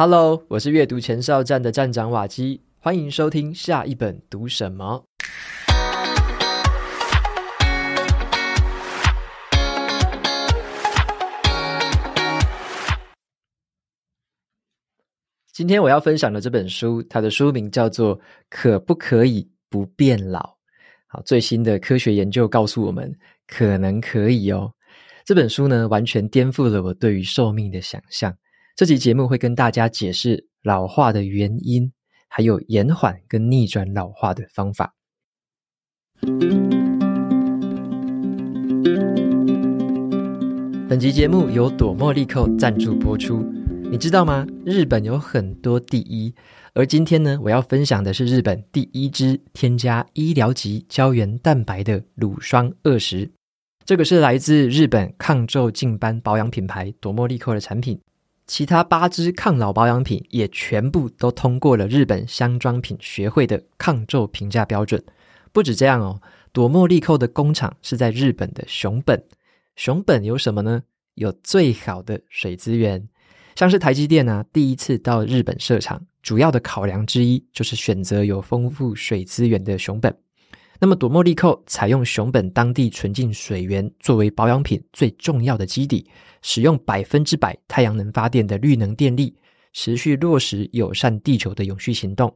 Hello，我是阅读前哨站的站长瓦基，欢迎收听下一本读什么。今天我要分享的这本书，它的书名叫做《可不可以不变老》。好，最新的科学研究告诉我们，可能可以哦。这本书呢，完全颠覆了我对于寿命的想象。这期节目会跟大家解释老化的原因，还有延缓跟逆转老化的方法。本集节目由朵茉莉蔻赞助播出。你知道吗？日本有很多第一，而今天呢，我要分享的是日本第一支添加医疗级胶原蛋白的乳霜二十。这个是来自日本抗皱净斑保养品牌朵茉莉蔻的产品。其他八支抗老保养品也全部都通过了日本香妆品学会的抗皱评价标准。不止这样哦，朵茉莉蔻的工厂是在日本的熊本。熊本有什么呢？有最好的水资源，像是台积电啊，第一次到日本设厂，主要的考量之一就是选择有丰富水资源的熊本。那么朵茉莉蔻采用熊本当地纯净水源作为保养品最重要的基底，使用百分之百太阳能发电的绿能电力，持续落实友善地球的永续行动。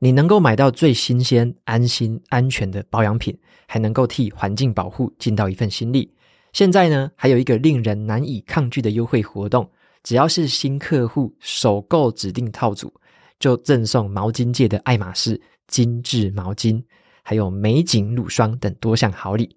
你能够买到最新鲜、安心、安全的保养品，还能够替环境保护尽到一份心力。现在呢，还有一个令人难以抗拒的优惠活动，只要是新客户首购指定套组，就赠送毛巾界的爱马仕精致毛巾。还有美景乳霜等多项好礼，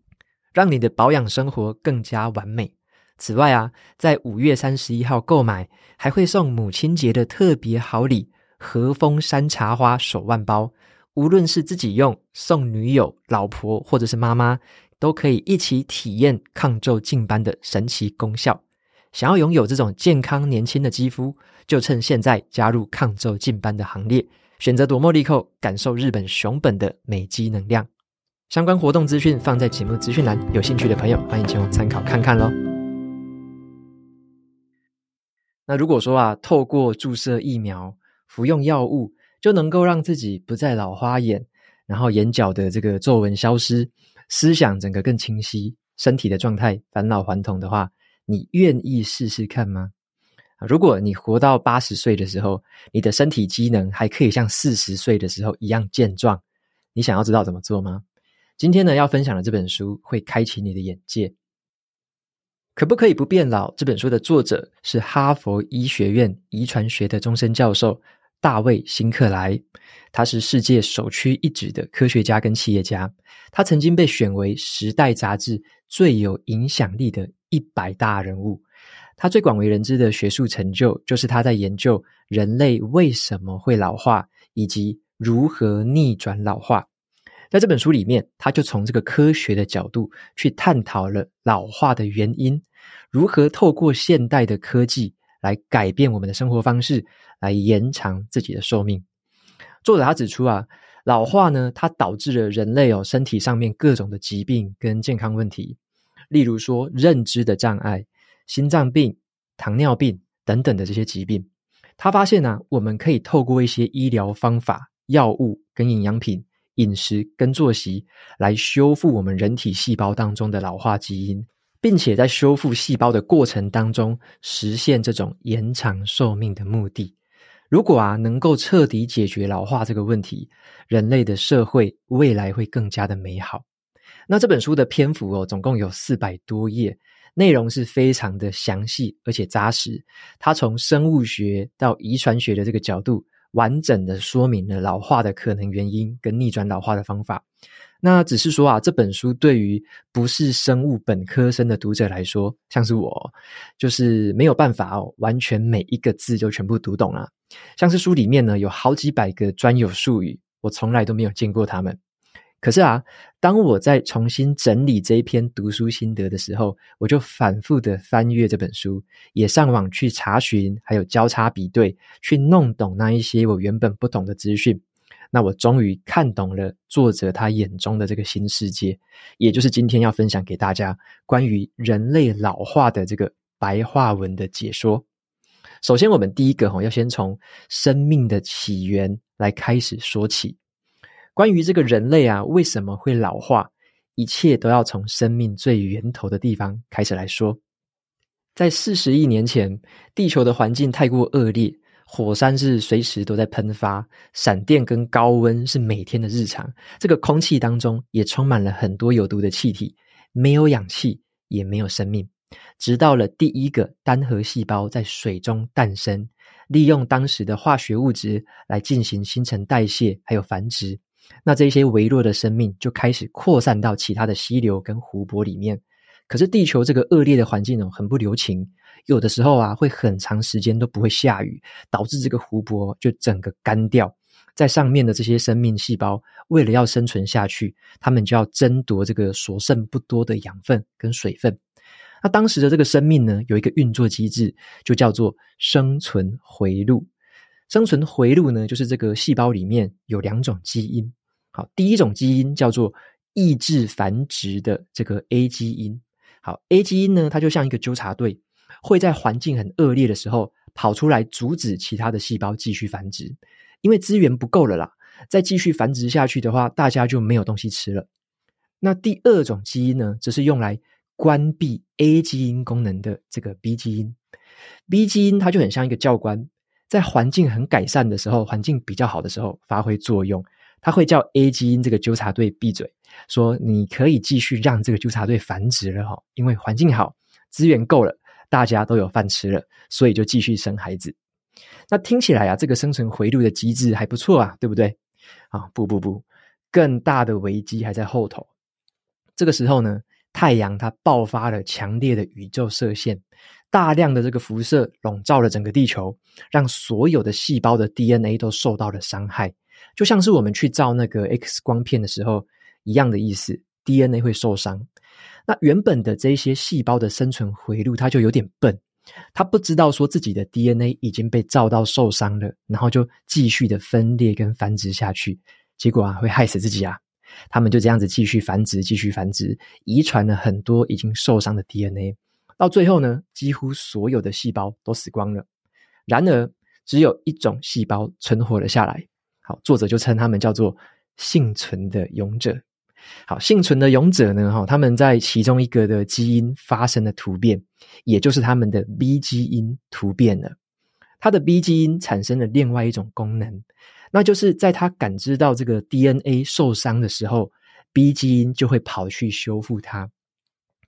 让你的保养生活更加完美。此外啊，在五月三十一号购买，还会送母亲节的特别好礼——和风山茶花手腕包。无论是自己用、送女友、老婆或者是妈妈，都可以一起体验抗皱净斑的神奇功效。想要拥有这种健康年轻的肌肤，就趁现在加入抗皱净斑的行列。选择朵茉莉蔻，感受日本熊本的美肌能量。相关活动资讯放在节目资讯栏，有兴趣的朋友欢迎前往参考看看喽。那如果说啊，透过注射疫苗、服用药物，就能够让自己不再老花眼，然后眼角的这个皱纹消失，思想整个更清晰，身体的状态返老还童的话，你愿意试试看吗？如果你活到八十岁的时候，你的身体机能还可以像四十岁的时候一样健壮，你想要知道怎么做吗？今天呢，要分享的这本书会开启你的眼界。可不可以不变老？这本书的作者是哈佛医学院遗传学的终身教授大卫辛克莱，他是世界首屈一指的科学家跟企业家，他曾经被选为《时代》杂志最有影响力的一百大人物。他最广为人知的学术成就，就是他在研究人类为什么会老化，以及如何逆转老化。在这本书里面，他就从这个科学的角度去探讨了老化的原因，如何透过现代的科技来改变我们的生活方式，来延长自己的寿命。作者他指出啊，老化呢，它导致了人类哦身体上面各种的疾病跟健康问题，例如说认知的障碍。心脏病、糖尿病等等的这些疾病，他发现呢、啊，我们可以透过一些医疗方法、药物跟营养品、饮食跟作息，来修复我们人体细胞当中的老化基因，并且在修复细胞的过程当中，实现这种延长寿命的目的。如果啊，能够彻底解决老化这个问题，人类的社会未来会更加的美好。那这本书的篇幅哦，总共有四百多页。内容是非常的详细而且扎实，它从生物学到遗传学的这个角度，完整的说明了老化的可能原因跟逆转老化的方法。那只是说啊，这本书对于不是生物本科生的读者来说，像是我，就是没有办法哦，完全每一个字就全部读懂了。像是书里面呢，有好几百个专有术语，我从来都没有见过他们。可是啊，当我在重新整理这一篇读书心得的时候，我就反复的翻阅这本书，也上网去查询，还有交叉比对，去弄懂那一些我原本不懂的资讯。那我终于看懂了作者他眼中的这个新世界，也就是今天要分享给大家关于人类老化的这个白话文的解说。首先，我们第一个哈要先从生命的起源来开始说起。关于这个人类啊，为什么会老化？一切都要从生命最源头的地方开始来说。在四十亿年前，地球的环境太过恶劣，火山是随时都在喷发，闪电跟高温是每天的日常。这个空气当中也充满了很多有毒的气体，没有氧气，也没有生命。直到了第一个单核细胞在水中诞生，利用当时的化学物质来进行新陈代谢，还有繁殖。那这些微弱的生命就开始扩散到其他的溪流跟湖泊里面。可是地球这个恶劣的环境哦，很不留情，有的时候啊，会很长时间都不会下雨，导致这个湖泊就整个干掉。在上面的这些生命细胞，为了要生存下去，他们就要争夺这个所剩不多的养分跟水分。那当时的这个生命呢，有一个运作机制，就叫做生存回路。生存回路呢，就是这个细胞里面有两种基因。好，第一种基因叫做抑制繁殖的这个 A 基因。好，A 基因呢，它就像一个纠察队，会在环境很恶劣的时候跑出来阻止其他的细胞继续繁殖，因为资源不够了啦。再继续繁殖下去的话，大家就没有东西吃了。那第二种基因呢，则是用来关闭 A 基因功能的这个 B 基因。B 基因它就很像一个教官。在环境很改善的时候，环境比较好的时候，发挥作用。他会叫 A 基因这个纠察队闭嘴，说你可以继续让这个纠察队繁殖了哈，因为环境好，资源够了，大家都有饭吃了，所以就继续生孩子。那听起来啊，这个生存回路的机制还不错啊，对不对？啊，不不不，更大的危机还在后头。这个时候呢，太阳它爆发了强烈的宇宙射线。大量的这个辐射笼罩了整个地球，让所有的细胞的 DNA 都受到了伤害，就像是我们去照那个 X 光片的时候一样的意思，DNA 会受伤。那原本的这些细胞的生存回路，它就有点笨，它不知道说自己的 DNA 已经被照到受伤了，然后就继续的分裂跟繁殖下去，结果啊会害死自己啊。他们就这样子继续繁殖，继续繁殖，遗传了很多已经受伤的 DNA。到最后呢，几乎所有的细胞都死光了。然而，只有一种细胞存活了下来。好，作者就称他们叫做幸存的勇者。好，幸存的勇者呢，哈，他们在其中一个的基因发生了突变，也就是他们的 B 基因突变了。他的 B 基因产生了另外一种功能，那就是在他感知到这个 DNA 受伤的时候，B 基因就会跑去修复它。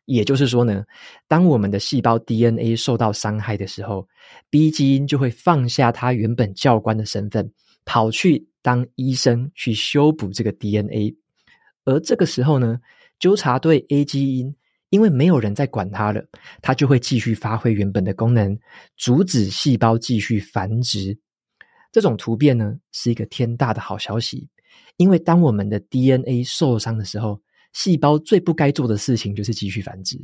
也就是说呢，当我们的细胞 DNA 受到伤害的时候，B 基因就会放下它原本教官的身份，跑去当医生去修补这个 DNA。而这个时候呢，纠察队 A 基因因为没有人在管它了，它就会继续发挥原本的功能，阻止细胞继续繁殖。这种突变呢，是一个天大的好消息，因为当我们的 DNA 受伤的时候，细胞最不该做的事情就是继续繁殖，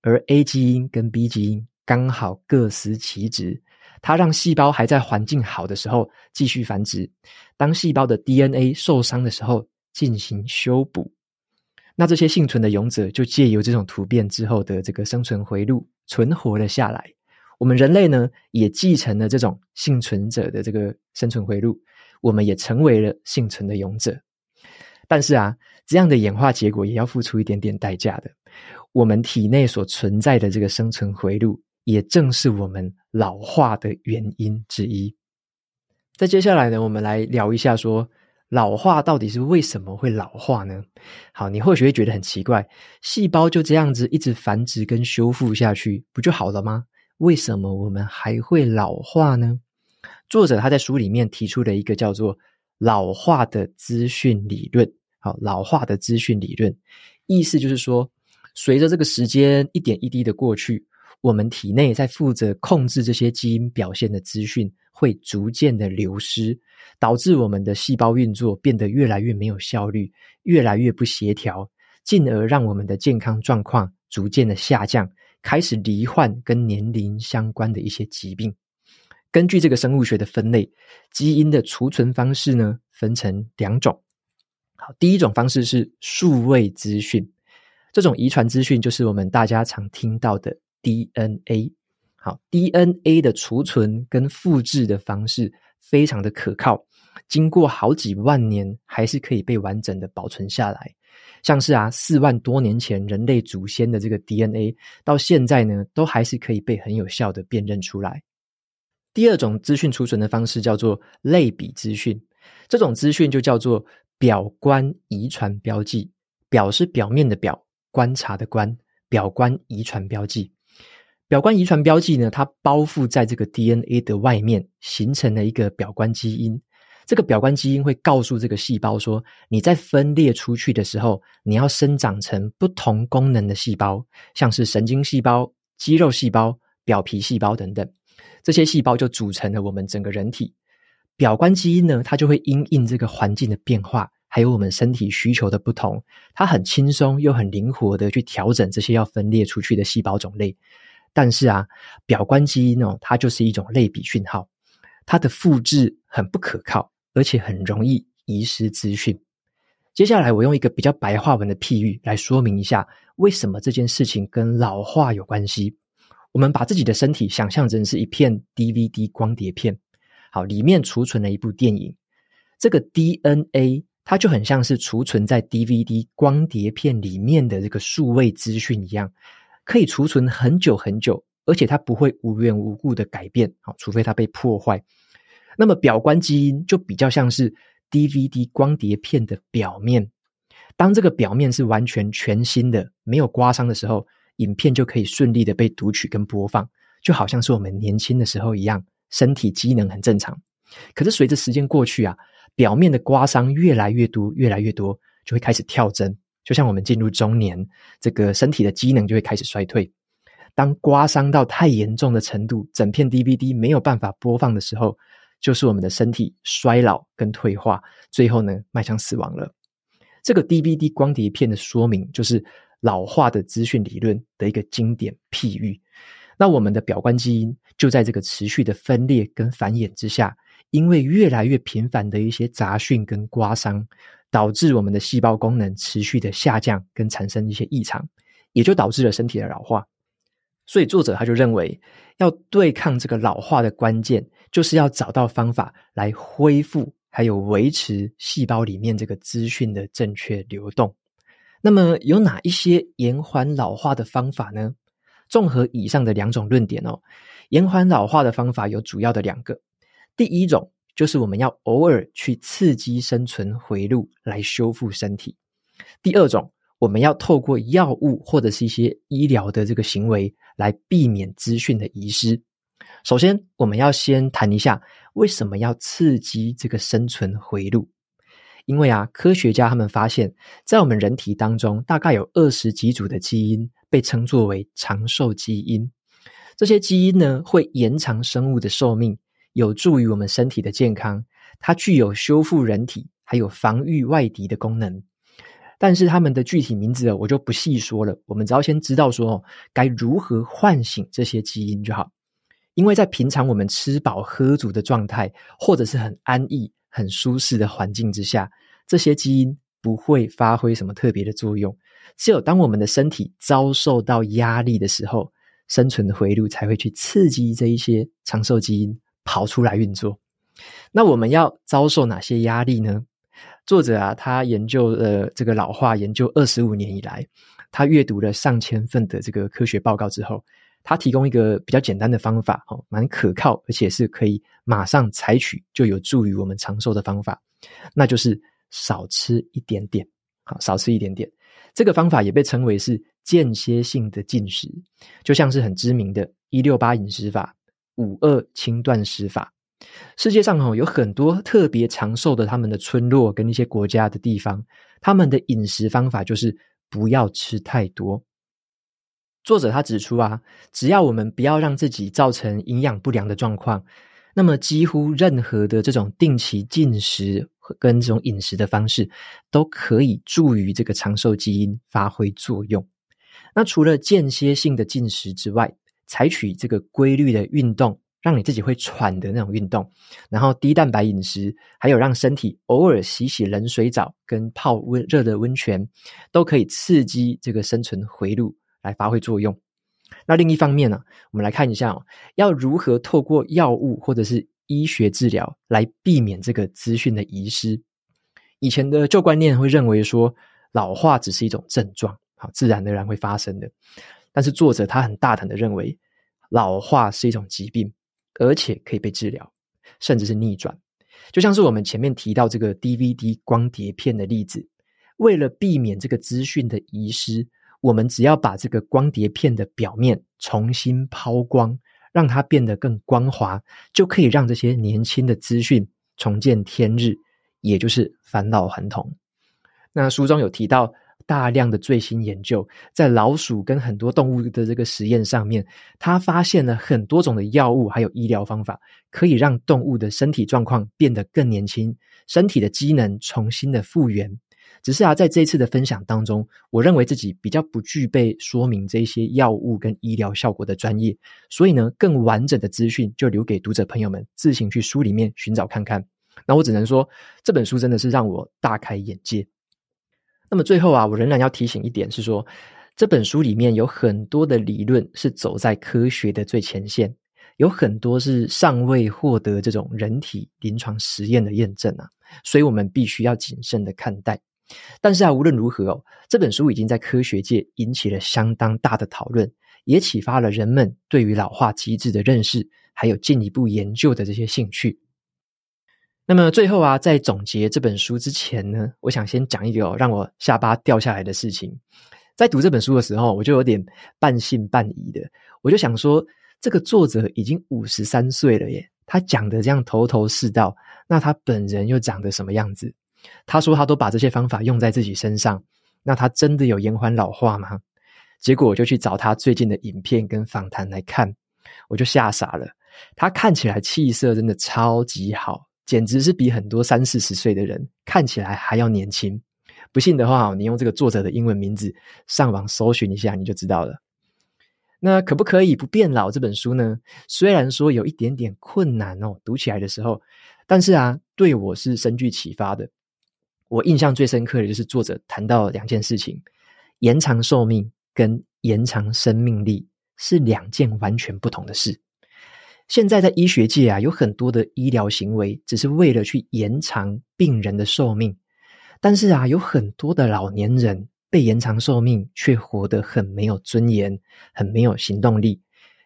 而 A 基因跟 B 基因刚好各司其职，它让细胞还在环境好的时候继续繁殖，当细胞的 DNA 受伤的时候进行修补。那这些幸存的勇者就借由这种突变之后的这个生存回路存活了下来。我们人类呢，也继承了这种幸存者的这个生存回路，我们也成为了幸存的勇者。但是啊，这样的演化结果也要付出一点点代价的。我们体内所存在的这个生存回路，也正是我们老化的原因之一。在接下来呢，我们来聊一下说，老化到底是为什么会老化呢？好，你或许会觉得很奇怪，细胞就这样子一直繁殖跟修复下去，不就好了吗？为什么我们还会老化呢？作者他在书里面提出了一个叫做老化的资讯理论。老化的资讯理论，意思就是说，随着这个时间一点一滴的过去，我们体内在负责控制这些基因表现的资讯会逐渐的流失，导致我们的细胞运作变得越来越没有效率，越来越不协调，进而让我们的健康状况逐渐的下降，开始罹患跟年龄相关的一些疾病。根据这个生物学的分类，基因的储存方式呢，分成两种。好，第一种方式是数位资讯，这种遗传资讯就是我们大家常听到的 DNA。好，DNA 的储存跟复制的方式非常的可靠，经过好几万年还是可以被完整的保存下来。像是啊，四万多年前人类祖先的这个 DNA，到现在呢，都还是可以被很有效的辨认出来。第二种资讯储存的方式叫做类比资讯，这种资讯就叫做表观遗传标记。表是表面的表，观察的观，表观遗传标记。表观遗传标记呢，它包覆在这个 DNA 的外面，形成了一个表观基因。这个表观基因会告诉这个细胞说，你在分裂出去的时候，你要生长成不同功能的细胞，像是神经细胞、肌肉细胞、表皮细胞等等。这些细胞就组成了我们整个人体。表观基因呢，它就会因应这个环境的变化，还有我们身体需求的不同，它很轻松又很灵活的去调整这些要分裂出去的细胞种类。但是啊，表观基因哦，它就是一种类比讯号，它的复制很不可靠，而且很容易遗失资讯。接下来，我用一个比较白话文的譬喻来说明一下，为什么这件事情跟老化有关系。我们把自己的身体想象成是一片 DVD 光碟片，好，里面储存了一部电影。这个 DNA 它就很像是储存在 DVD 光碟片里面的这个数位资讯一样。可以储存很久很久，而且它不会无缘无故的改变，好，除非它被破坏。那么表观基因就比较像是 DVD 光碟片的表面，当这个表面是完全全新的，没有刮伤的时候，影片就可以顺利的被读取跟播放，就好像是我们年轻的时候一样，身体机能很正常。可是随着时间过去啊，表面的刮伤越来越多，越来越多，就会开始跳针。就像我们进入中年，这个身体的机能就会开始衰退。当刮伤到太严重的程度，整片 DVD 没有办法播放的时候，就是我们的身体衰老跟退化，最后呢，迈向死亡了。这个 DVD 光碟片的说明，就是老化的资讯理论的一个经典譬喻。那我们的表观基因就在这个持续的分裂跟繁衍之下，因为越来越频繁的一些杂讯跟刮伤。导致我们的细胞功能持续的下降，跟产生一些异常，也就导致了身体的老化。所以作者他就认为，要对抗这个老化的关键，就是要找到方法来恢复，还有维持细胞里面这个资讯的正确流动。那么有哪一些延缓老化的方法呢？综合以上的两种论点哦，延缓老化的方法有主要的两个，第一种。就是我们要偶尔去刺激生存回路来修复身体。第二种，我们要透过药物或者是一些医疗的这个行为来避免资讯的遗失。首先，我们要先谈一下为什么要刺激这个生存回路。因为啊，科学家他们发现，在我们人体当中，大概有二十几组的基因被称作为长寿基因。这些基因呢，会延长生物的寿命。有助于我们身体的健康，它具有修复人体还有防御外敌的功能。但是它们的具体名字我就不细说了，我们只要先知道说该如何唤醒这些基因就好。因为在平常我们吃饱喝足的状态，或者是很安逸、很舒适的环境之下，这些基因不会发挥什么特别的作用。只有当我们的身体遭受到压力的时候，生存的回路才会去刺激这一些长寿基因。跑出来运作，那我们要遭受哪些压力呢？作者啊，他研究了这个老化研究二十五年以来，他阅读了上千份的这个科学报告之后，它提供一个比较简单的方法，哦，蛮可靠，而且是可以马上采取就有助于我们长寿的方法，那就是少吃一点点，好，少吃一点点。这个方法也被称为是间歇性的进食，就像是很知名的一六八饮食法。五二轻断食法，世界上有很多特别长寿的他们的村落跟一些国家的地方，他们的饮食方法就是不要吃太多。作者他指出啊，只要我们不要让自己造成营养不良的状况，那么几乎任何的这种定期进食跟这种饮食的方式，都可以助于这个长寿基因发挥作用。那除了间歇性的进食之外，采取这个规律的运动，让你自己会喘的那种运动，然后低蛋白饮食，还有让身体偶尔洗洗冷水澡跟泡温热的温泉，都可以刺激这个生存回路来发挥作用。那另一方面呢，我们来看一下哦，要如何透过药物或者是医学治疗来避免这个资讯的遗失。以前的旧观念会认为说，老化只是一种症状，好，自然而然会发生的。但是作者他很大胆的认为，老化是一种疾病，而且可以被治疗，甚至是逆转。就像是我们前面提到这个 DVD 光碟片的例子，为了避免这个资讯的遗失，我们只要把这个光碟片的表面重新抛光，让它变得更光滑，就可以让这些年轻的资讯重见天日，也就是返老还童。那书中有提到。大量的最新研究，在老鼠跟很多动物的这个实验上面，他发现了很多种的药物还有医疗方法，可以让动物的身体状况变得更年轻，身体的机能重新的复原。只是啊，在这一次的分享当中，我认为自己比较不具备说明这些药物跟医疗效果的专业，所以呢，更完整的资讯就留给读者朋友们自行去书里面寻找看看。那我只能说，这本书真的是让我大开眼界。那么最后啊，我仍然要提醒一点是说，这本书里面有很多的理论是走在科学的最前线，有很多是尚未获得这种人体临床实验的验证啊，所以我们必须要谨慎的看待。但是啊，无论如何哦，这本书已经在科学界引起了相当大的讨论，也启发了人们对于老化机制的认识，还有进一步研究的这些兴趣。那么最后啊，在总结这本书之前呢，我想先讲一个让我下巴掉下来的事情。在读这本书的时候，我就有点半信半疑的，我就想说，这个作者已经五十三岁了耶，他讲的这样头头是道，那他本人又长得什么样子？他说他都把这些方法用在自己身上，那他真的有延缓老化吗？结果我就去找他最近的影片跟访谈来看，我就吓傻了。他看起来气色真的超级好。简直是比很多三四十岁的人看起来还要年轻。不信的话，你用这个作者的英文名字上网搜寻一下，你就知道了。那可不可以不变老这本书呢？虽然说有一点点困难哦，读起来的时候，但是啊，对我是深具启发的。我印象最深刻的就是作者谈到两件事情：延长寿命跟延长生命力是两件完全不同的事。现在在医学界啊，有很多的医疗行为只是为了去延长病人的寿命，但是啊，有很多的老年人被延长寿命，却活得很没有尊严，很没有行动力，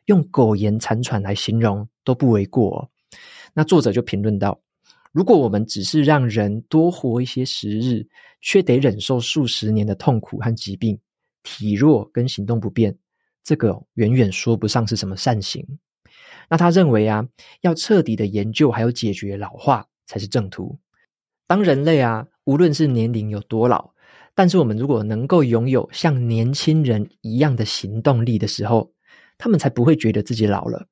用苟延残喘来形容都不为过。那作者就评论道：如果我们只是让人多活一些时日，却得忍受数十年的痛苦和疾病，体弱跟行动不便，这个远远说不上是什么善行。那他认为啊，要彻底的研究还有解决老化才是正途。当人类啊，无论是年龄有多老，但是我们如果能够拥有像年轻人一样的行动力的时候，他们才不会觉得自己老了。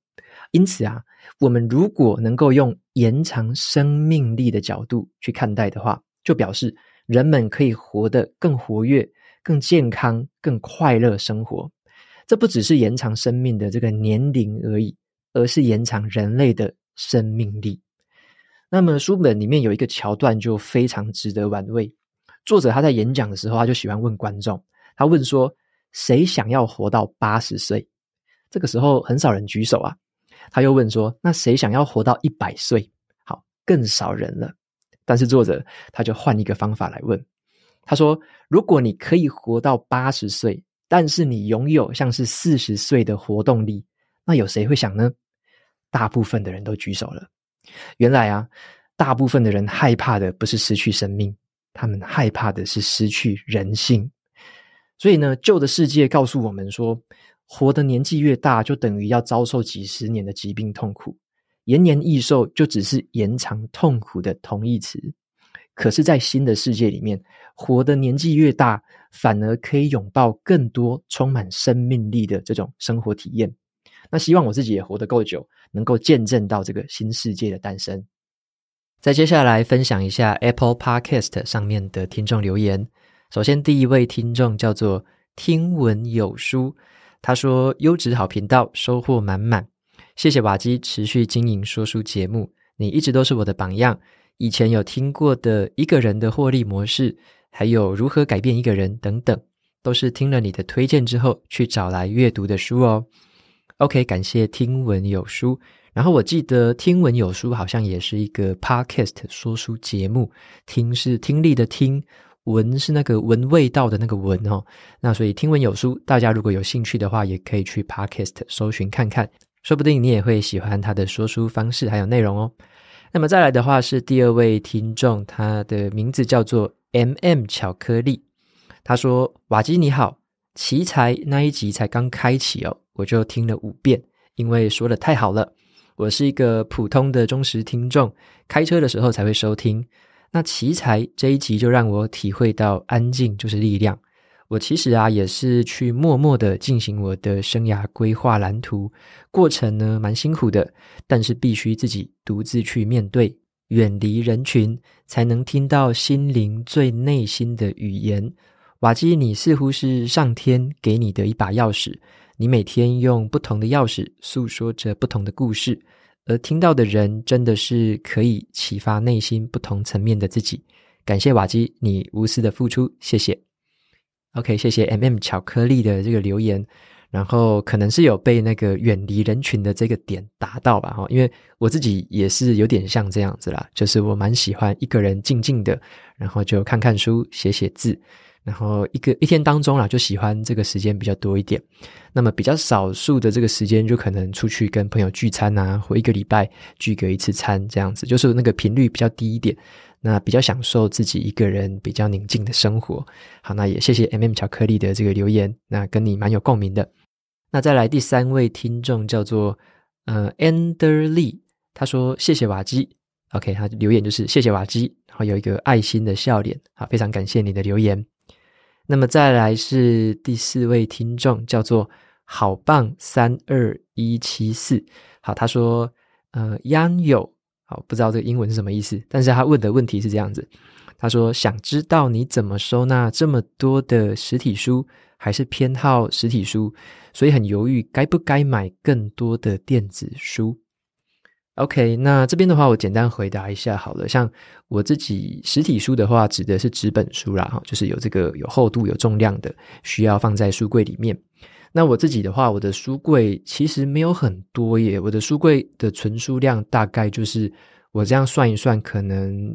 因此啊，我们如果能够用延长生命力的角度去看待的话，就表示人们可以活得更活跃、更健康、更快乐生活。这不只是延长生命的这个年龄而已。而是延长人类的生命力。那么书本里面有一个桥段就非常值得玩味。作者他在演讲的时候，他就喜欢问观众，他问说：“谁想要活到八十岁？”这个时候很少人举手啊。他又问说：“那谁想要活到一百岁？”好，更少人了。但是作者他就换一个方法来问，他说：“如果你可以活到八十岁，但是你拥有像是四十岁的活动力。”那有谁会想呢？大部分的人都举手了。原来啊，大部分的人害怕的不是失去生命，他们害怕的是失去人性。所以呢，旧的世界告诉我们说，活的年纪越大，就等于要遭受几十年的疾病痛苦。延年益寿就只是延长痛苦的同义词。可是，在新的世界里面，活的年纪越大，反而可以拥抱更多充满生命力的这种生活体验。那希望我自己也活得够久，能够见证到这个新世界的诞生。再接下来分享一下 Apple Podcast 上面的听众留言。首先，第一位听众叫做听闻有书，他说：“优质好频道，收获满满。谢谢瓦基持续经营说书节目，你一直都是我的榜样。以前有听过的一个人的获利模式，还有如何改变一个人等等。都是听了你的推荐之后去找来阅读的书哦。OK，感谢听闻有书。然后我记得听闻有书好像也是一个 Podcast 说书节目，听是听力的听，闻是那个闻味道的那个闻哦。那所以听闻有书，大家如果有兴趣的话，也可以去 Podcast 搜寻看看，说不定你也会喜欢他的说书方式还有内容哦。那么再来的话是第二位听众，他的名字叫做 MM 巧克力。他说：“瓦基你好，奇才那一集才刚开启哦，我就听了五遍，因为说得太好了。我是一个普通的忠实听众，开车的时候才会收听。那奇才这一集就让我体会到安静就是力量。”我其实啊，也是去默默的进行我的生涯规划蓝图，过程呢蛮辛苦的，但是必须自己独自去面对，远离人群，才能听到心灵最内心的语言。瓦基，你似乎是上天给你的一把钥匙，你每天用不同的钥匙诉说着不同的故事，而听到的人真的是可以启发内心不同层面的自己。感谢瓦基，你无私的付出，谢谢。OK，谢谢 MM 巧克力的这个留言，然后可能是有被那个远离人群的这个点打到吧，哈，因为我自己也是有点像这样子啦，就是我蛮喜欢一个人静静的，然后就看看书、写写字，然后一个一天当中啦，就喜欢这个时间比较多一点。那么比较少数的这个时间，就可能出去跟朋友聚餐啊，或一个礼拜聚个一次餐这样子，就是那个频率比较低一点。那比较享受自己一个人比较宁静的生活。好，那也谢谢 MM 巧克力的这个留言，那跟你蛮有共鸣的。那再来第三位听众叫做呃 Ender Lee，他说谢谢瓦基。OK，他留言就是谢谢瓦基，然后有一个爱心的笑脸。好，非常感谢你的留言。那么再来是第四位听众叫做好棒三二一七四。好，他说呃 Yang 有。好，不知道这个英文是什么意思，但是他问的问题是这样子，他说想知道你怎么收纳这么多的实体书，还是偏好实体书，所以很犹豫该不该买更多的电子书。OK，那这边的话，我简单回答一下好了。像我自己实体书的话，指的是纸本书啦，哈，就是有这个有厚度、有重量的，需要放在书柜里面。那我自己的话，我的书柜其实没有很多耶。我的书柜的存书量大概就是我这样算一算，可能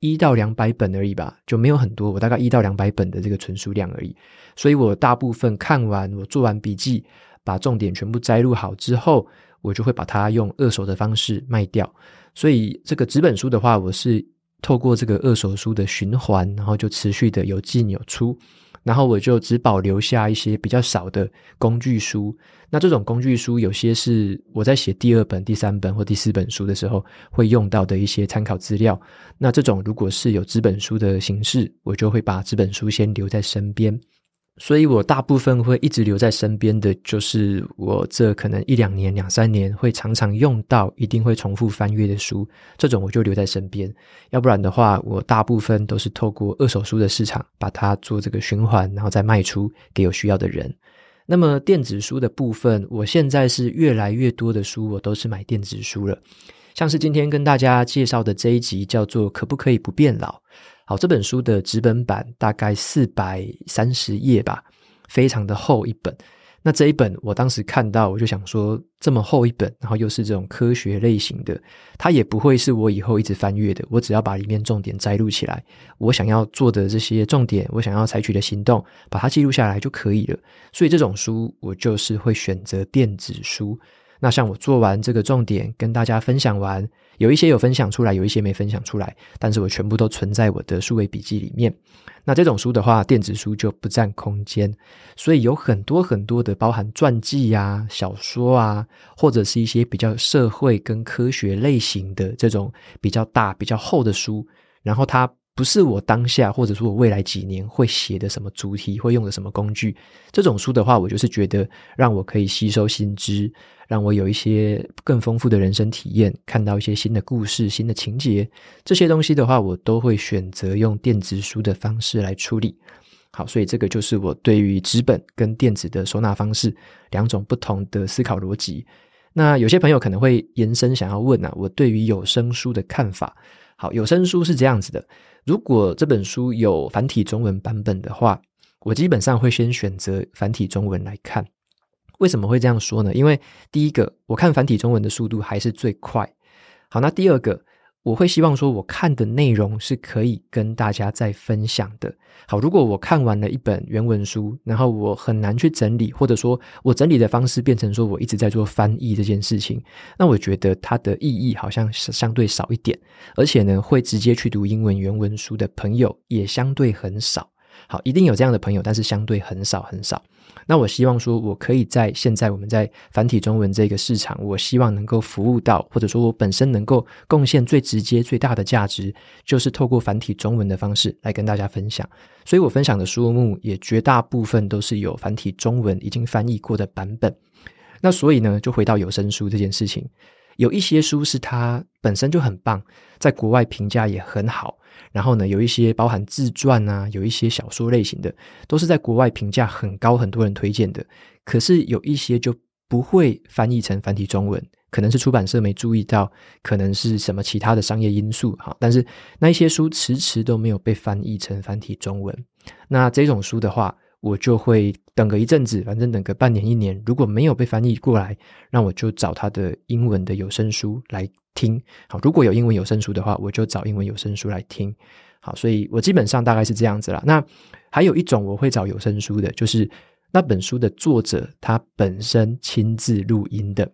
一到两百本而已吧，就没有很多。我大概一到两百本的这个存书量而已。所以我大部分看完，我做完笔记，把重点全部摘录好之后，我就会把它用二手的方式卖掉。所以这个纸本书的话，我是透过这个二手书的循环，然后就持续的有进有出。然后我就只保留下一些比较少的工具书。那这种工具书，有些是我在写第二本、第三本或第四本书的时候会用到的一些参考资料。那这种如果是有纸本书的形式，我就会把纸本书先留在身边。所以我大部分会一直留在身边的就是我这可能一两年、两三年会常常用到、一定会重复翻阅的书，这种我就留在身边。要不然的话，我大部分都是透过二手书的市场把它做这个循环，然后再卖出给有需要的人。那么电子书的部分，我现在是越来越多的书我都是买电子书了，像是今天跟大家介绍的这一集叫做《可不可以不变老》。好，这本书的纸本版大概四百三十页吧，非常的厚一本。那这一本我当时看到，我就想说，这么厚一本，然后又是这种科学类型的，它也不会是我以后一直翻阅的。我只要把里面重点摘录起来，我想要做的这些重点，我想要采取的行动，把它记录下来就可以了。所以这种书，我就是会选择电子书。那像我做完这个重点，跟大家分享完，有一些有分享出来，有一些没分享出来，但是我全部都存在我的数位笔记里面。那这种书的话，电子书就不占空间，所以有很多很多的包含传记啊、小说啊，或者是一些比较社会跟科学类型的这种比较大、比较厚的书，然后它。不是我当下，或者说我未来几年会写的什么主题，会用的什么工具。这种书的话，我就是觉得让我可以吸收新知，让我有一些更丰富的人生体验，看到一些新的故事、新的情节。这些东西的话，我都会选择用电子书的方式来处理。好，所以这个就是我对于纸本跟电子的收纳方式两种不同的思考逻辑。那有些朋友可能会延伸想要问啊，我对于有声书的看法。好，有声书是这样子的。如果这本书有繁体中文版本的话，我基本上会先选择繁体中文来看。为什么会这样说呢？因为第一个，我看繁体中文的速度还是最快。好，那第二个。我会希望说，我看的内容是可以跟大家再分享的。好，如果我看完了一本原文书，然后我很难去整理，或者说我整理的方式变成说我一直在做翻译这件事情，那我觉得它的意义好像是相对少一点。而且呢，会直接去读英文原文书的朋友也相对很少。好，一定有这样的朋友，但是相对很少很少。那我希望说，我可以在现在我们在繁体中文这个市场，我希望能够服务到，或者说我本身能够贡献最直接、最大的价值，就是透过繁体中文的方式来跟大家分享。所以我分享的书目也绝大部分都是有繁体中文已经翻译过的版本。那所以呢，就回到有声书这件事情。有一些书是它本身就很棒，在国外评价也很好。然后呢，有一些包含自传啊，有一些小说类型的，都是在国外评价很高，很多人推荐的。可是有一些就不会翻译成繁体中文，可能是出版社没注意到，可能是什么其他的商业因素哈。但是那一些书迟迟都没有被翻译成繁体中文。那这种书的话，我就会等个一阵子，反正等个半年一年，如果没有被翻译过来，那我就找他的英文的有声书来听。好，如果有英文有声书的话，我就找英文有声书来听。好，所以我基本上大概是这样子啦。那还有一种我会找有声书的，就是那本书的作者他本身亲自录音的。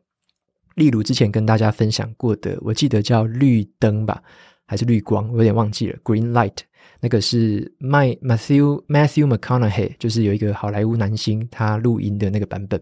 例如之前跟大家分享过的，我记得叫绿灯吧，还是绿光，我有点忘记了，Green Light。那个是 My Matthew Matthew McConaughey，就是有一个好莱坞男星，他录音的那个版本。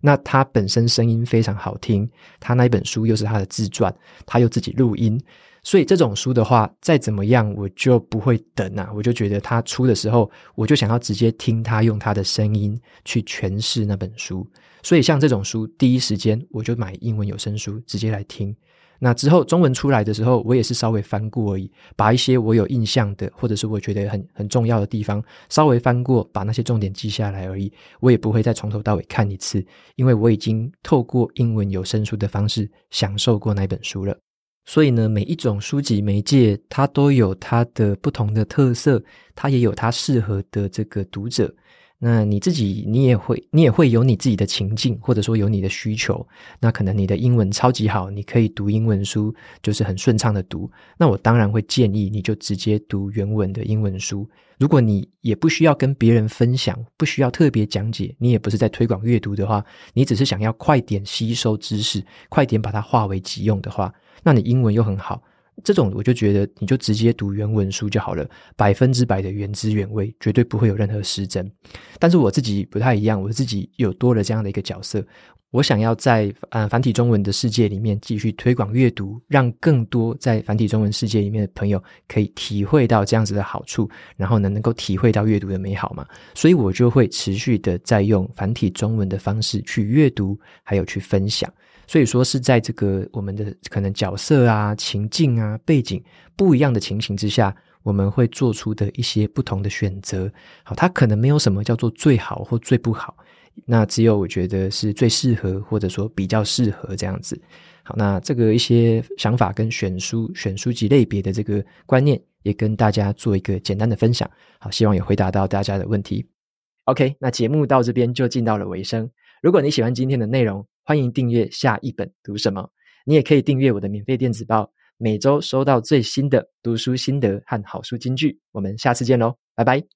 那他本身声音非常好听，他那一本书又是他的自传，他又自己录音，所以这种书的话，再怎么样我就不会等啊，我就觉得他出的时候，我就想要直接听他用他的声音去诠释那本书。所以像这种书，第一时间我就买英文有声书直接来听。那之后中文出来的时候，我也是稍微翻过而已，把一些我有印象的，或者是我觉得很很重要的地方稍微翻过，把那些重点记下来而已。我也不会再从头到尾看一次，因为我已经透过英文有声书的方式享受过那本书了。所以呢，每一种书籍媒介，它都有它的不同的特色，它也有它适合的这个读者。那你自己，你也会，你也会有你自己的情境，或者说有你的需求。那可能你的英文超级好，你可以读英文书，就是很顺畅的读。那我当然会建议你就直接读原文的英文书。如果你也不需要跟别人分享，不需要特别讲解，你也不是在推广阅读的话，你只是想要快点吸收知识，快点把它化为己用的话，那你英文又很好。这种我就觉得你就直接读原文书就好了，百分之百的原汁原味，绝对不会有任何失真。但是我自己不太一样，我自己有多了这样的一个角色，我想要在呃繁体中文的世界里面继续推广阅读，让更多在繁体中文世界里面的朋友可以体会到这样子的好处，然后呢能够体会到阅读的美好嘛。所以我就会持续的在用繁体中文的方式去阅读，还有去分享。所以说是在这个我们的可能角色啊、情境啊、背景不一样的情形之下，我们会做出的一些不同的选择。好，它可能没有什么叫做最好或最不好，那只有我觉得是最适合或者说比较适合这样子。好，那这个一些想法跟选书、选书籍类别的这个观念，也跟大家做一个简单的分享。好，希望也回答到大家的问题。OK，那节目到这边就进到了尾声。如果你喜欢今天的内容，欢迎订阅下一本读什么，你也可以订阅我的免费电子报，每周收到最新的读书心得和好书金句。我们下次见喽，拜拜。